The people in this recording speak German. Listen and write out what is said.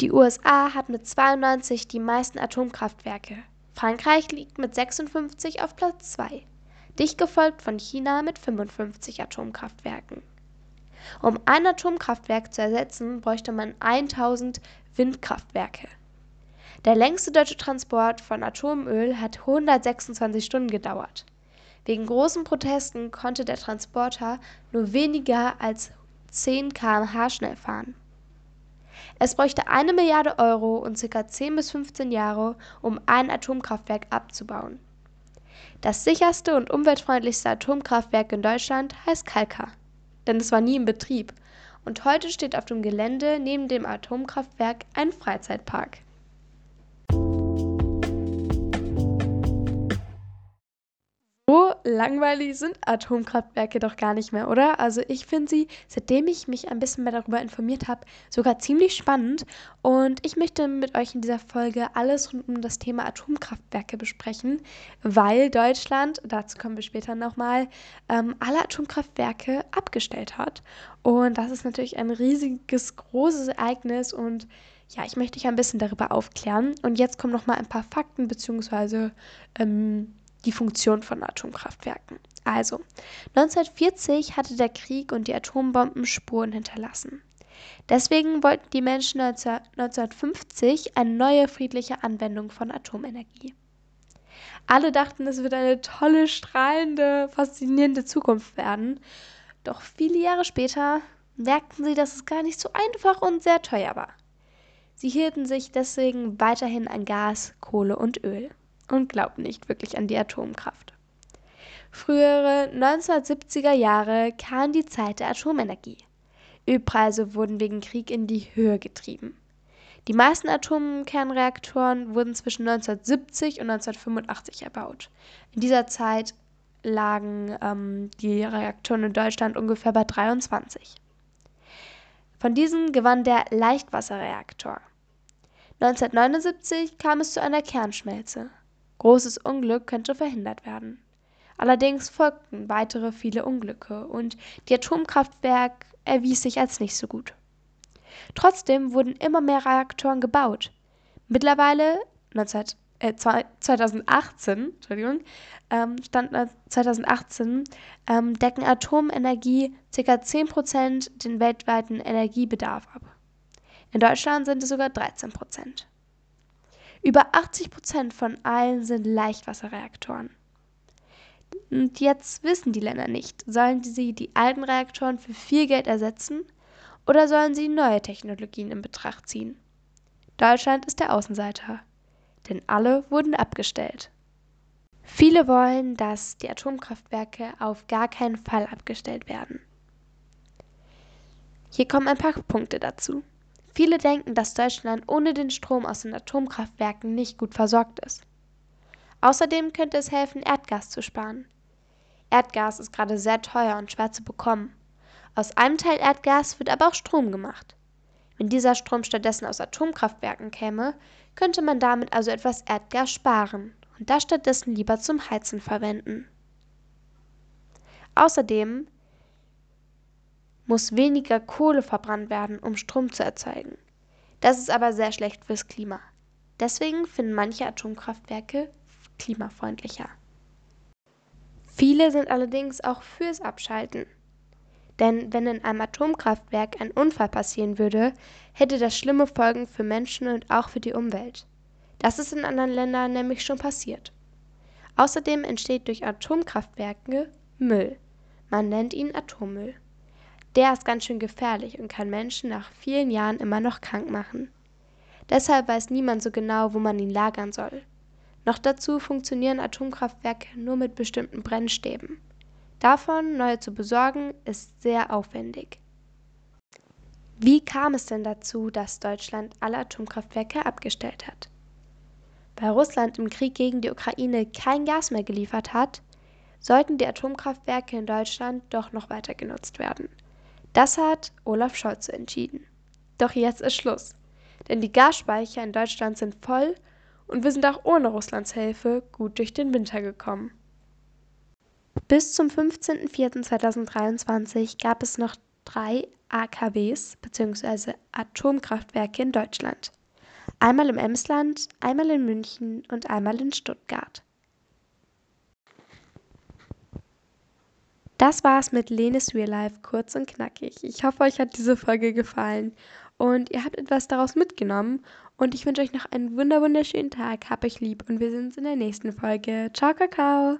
Die USA hat mit 92 die meisten Atomkraftwerke. Frankreich liegt mit 56 auf Platz 2, dicht gefolgt von China mit 55 Atomkraftwerken. Um ein Atomkraftwerk zu ersetzen, bräuchte man 1000 Windkraftwerke. Der längste deutsche Transport von Atomöl hat 126 Stunden gedauert. Wegen großen Protesten konnte der Transporter nur weniger als 10 km/h schnell fahren. Es bräuchte eine Milliarde Euro und ca. 10 bis 15 Jahre, um ein Atomkraftwerk abzubauen. Das sicherste und umweltfreundlichste Atomkraftwerk in Deutschland heißt Kalka, denn es war nie in Betrieb und heute steht auf dem Gelände neben dem Atomkraftwerk ein Freizeitpark. Langweilig sind Atomkraftwerke doch gar nicht mehr, oder? Also ich finde sie, seitdem ich mich ein bisschen mehr darüber informiert habe, sogar ziemlich spannend. Und ich möchte mit euch in dieser Folge alles rund um das Thema Atomkraftwerke besprechen, weil Deutschland, dazu kommen wir später nochmal, ähm, alle Atomkraftwerke abgestellt hat. Und das ist natürlich ein riesiges, großes Ereignis und ja, ich möchte dich ein bisschen darüber aufklären. Und jetzt kommen nochmal ein paar Fakten beziehungsweise ähm, die Funktion von Atomkraftwerken. Also, 1940 hatte der Krieg und die Atombomben Spuren hinterlassen. Deswegen wollten die Menschen 1950 eine neue friedliche Anwendung von Atomenergie. Alle dachten, es wird eine tolle, strahlende, faszinierende Zukunft werden. Doch viele Jahre später merkten sie, dass es gar nicht so einfach und sehr teuer war. Sie hielten sich deswegen weiterhin an Gas, Kohle und Öl und glaubt nicht wirklich an die Atomkraft. Frühere 1970er Jahre kam die Zeit der Atomenergie. Ölpreise wurden wegen Krieg in die Höhe getrieben. Die meisten Atomkernreaktoren wurden zwischen 1970 und 1985 erbaut. In dieser Zeit lagen ähm, die Reaktoren in Deutschland ungefähr bei 23. Von diesen gewann der Leichtwasserreaktor. 1979 kam es zu einer Kernschmelze. Großes Unglück könnte verhindert werden. Allerdings folgten weitere viele Unglücke und die Atomkraftwerk erwies sich als nicht so gut. Trotzdem wurden immer mehr Reaktoren gebaut. Mittlerweile 19, äh, 2018, Entschuldigung, ähm, stand 2018 ähm, decken Atomenergie ca. 10% den weltweiten Energiebedarf ab. In Deutschland sind es sogar 13%. Über 80 Prozent von allen sind Leichtwasserreaktoren. Und jetzt wissen die Länder nicht, sollen sie die alten Reaktoren für viel Geld ersetzen oder sollen sie neue Technologien in Betracht ziehen? Deutschland ist der Außenseiter, denn alle wurden abgestellt. Viele wollen, dass die Atomkraftwerke auf gar keinen Fall abgestellt werden. Hier kommen ein paar Punkte dazu. Viele denken, dass Deutschland ohne den Strom aus den Atomkraftwerken nicht gut versorgt ist. Außerdem könnte es helfen, Erdgas zu sparen. Erdgas ist gerade sehr teuer und schwer zu bekommen. Aus einem Teil Erdgas wird aber auch Strom gemacht. Wenn dieser Strom stattdessen aus Atomkraftwerken käme, könnte man damit also etwas Erdgas sparen und das stattdessen lieber zum Heizen verwenden. Außerdem muss weniger Kohle verbrannt werden, um Strom zu erzeugen. Das ist aber sehr schlecht fürs Klima. Deswegen finden manche Atomkraftwerke klimafreundlicher. Viele sind allerdings auch fürs Abschalten. Denn wenn in einem Atomkraftwerk ein Unfall passieren würde, hätte das schlimme Folgen für Menschen und auch für die Umwelt. Das ist in anderen Ländern nämlich schon passiert. Außerdem entsteht durch Atomkraftwerke Müll. Man nennt ihn Atommüll. Der ist ganz schön gefährlich und kann Menschen nach vielen Jahren immer noch krank machen. Deshalb weiß niemand so genau, wo man ihn lagern soll. Noch dazu funktionieren Atomkraftwerke nur mit bestimmten Brennstäben. Davon neue zu besorgen, ist sehr aufwendig. Wie kam es denn dazu, dass Deutschland alle Atomkraftwerke abgestellt hat? Weil Russland im Krieg gegen die Ukraine kein Gas mehr geliefert hat, sollten die Atomkraftwerke in Deutschland doch noch weiter genutzt werden. Das hat Olaf Scholz entschieden. Doch jetzt ist Schluss. Denn die Gasspeicher in Deutschland sind voll und wir sind auch ohne Russlands Hilfe gut durch den Winter gekommen. Bis zum 15.04.2023 gab es noch drei AKWs bzw. Atomkraftwerke in Deutschland. Einmal im Emsland, einmal in München und einmal in Stuttgart. Das war's mit Lenes Real Life kurz und knackig. Ich hoffe, euch hat diese Folge gefallen und ihr habt etwas daraus mitgenommen. Und ich wünsche euch noch einen wunderschönen Tag. Hab euch lieb und wir sehen uns in der nächsten Folge. Ciao, Kakao!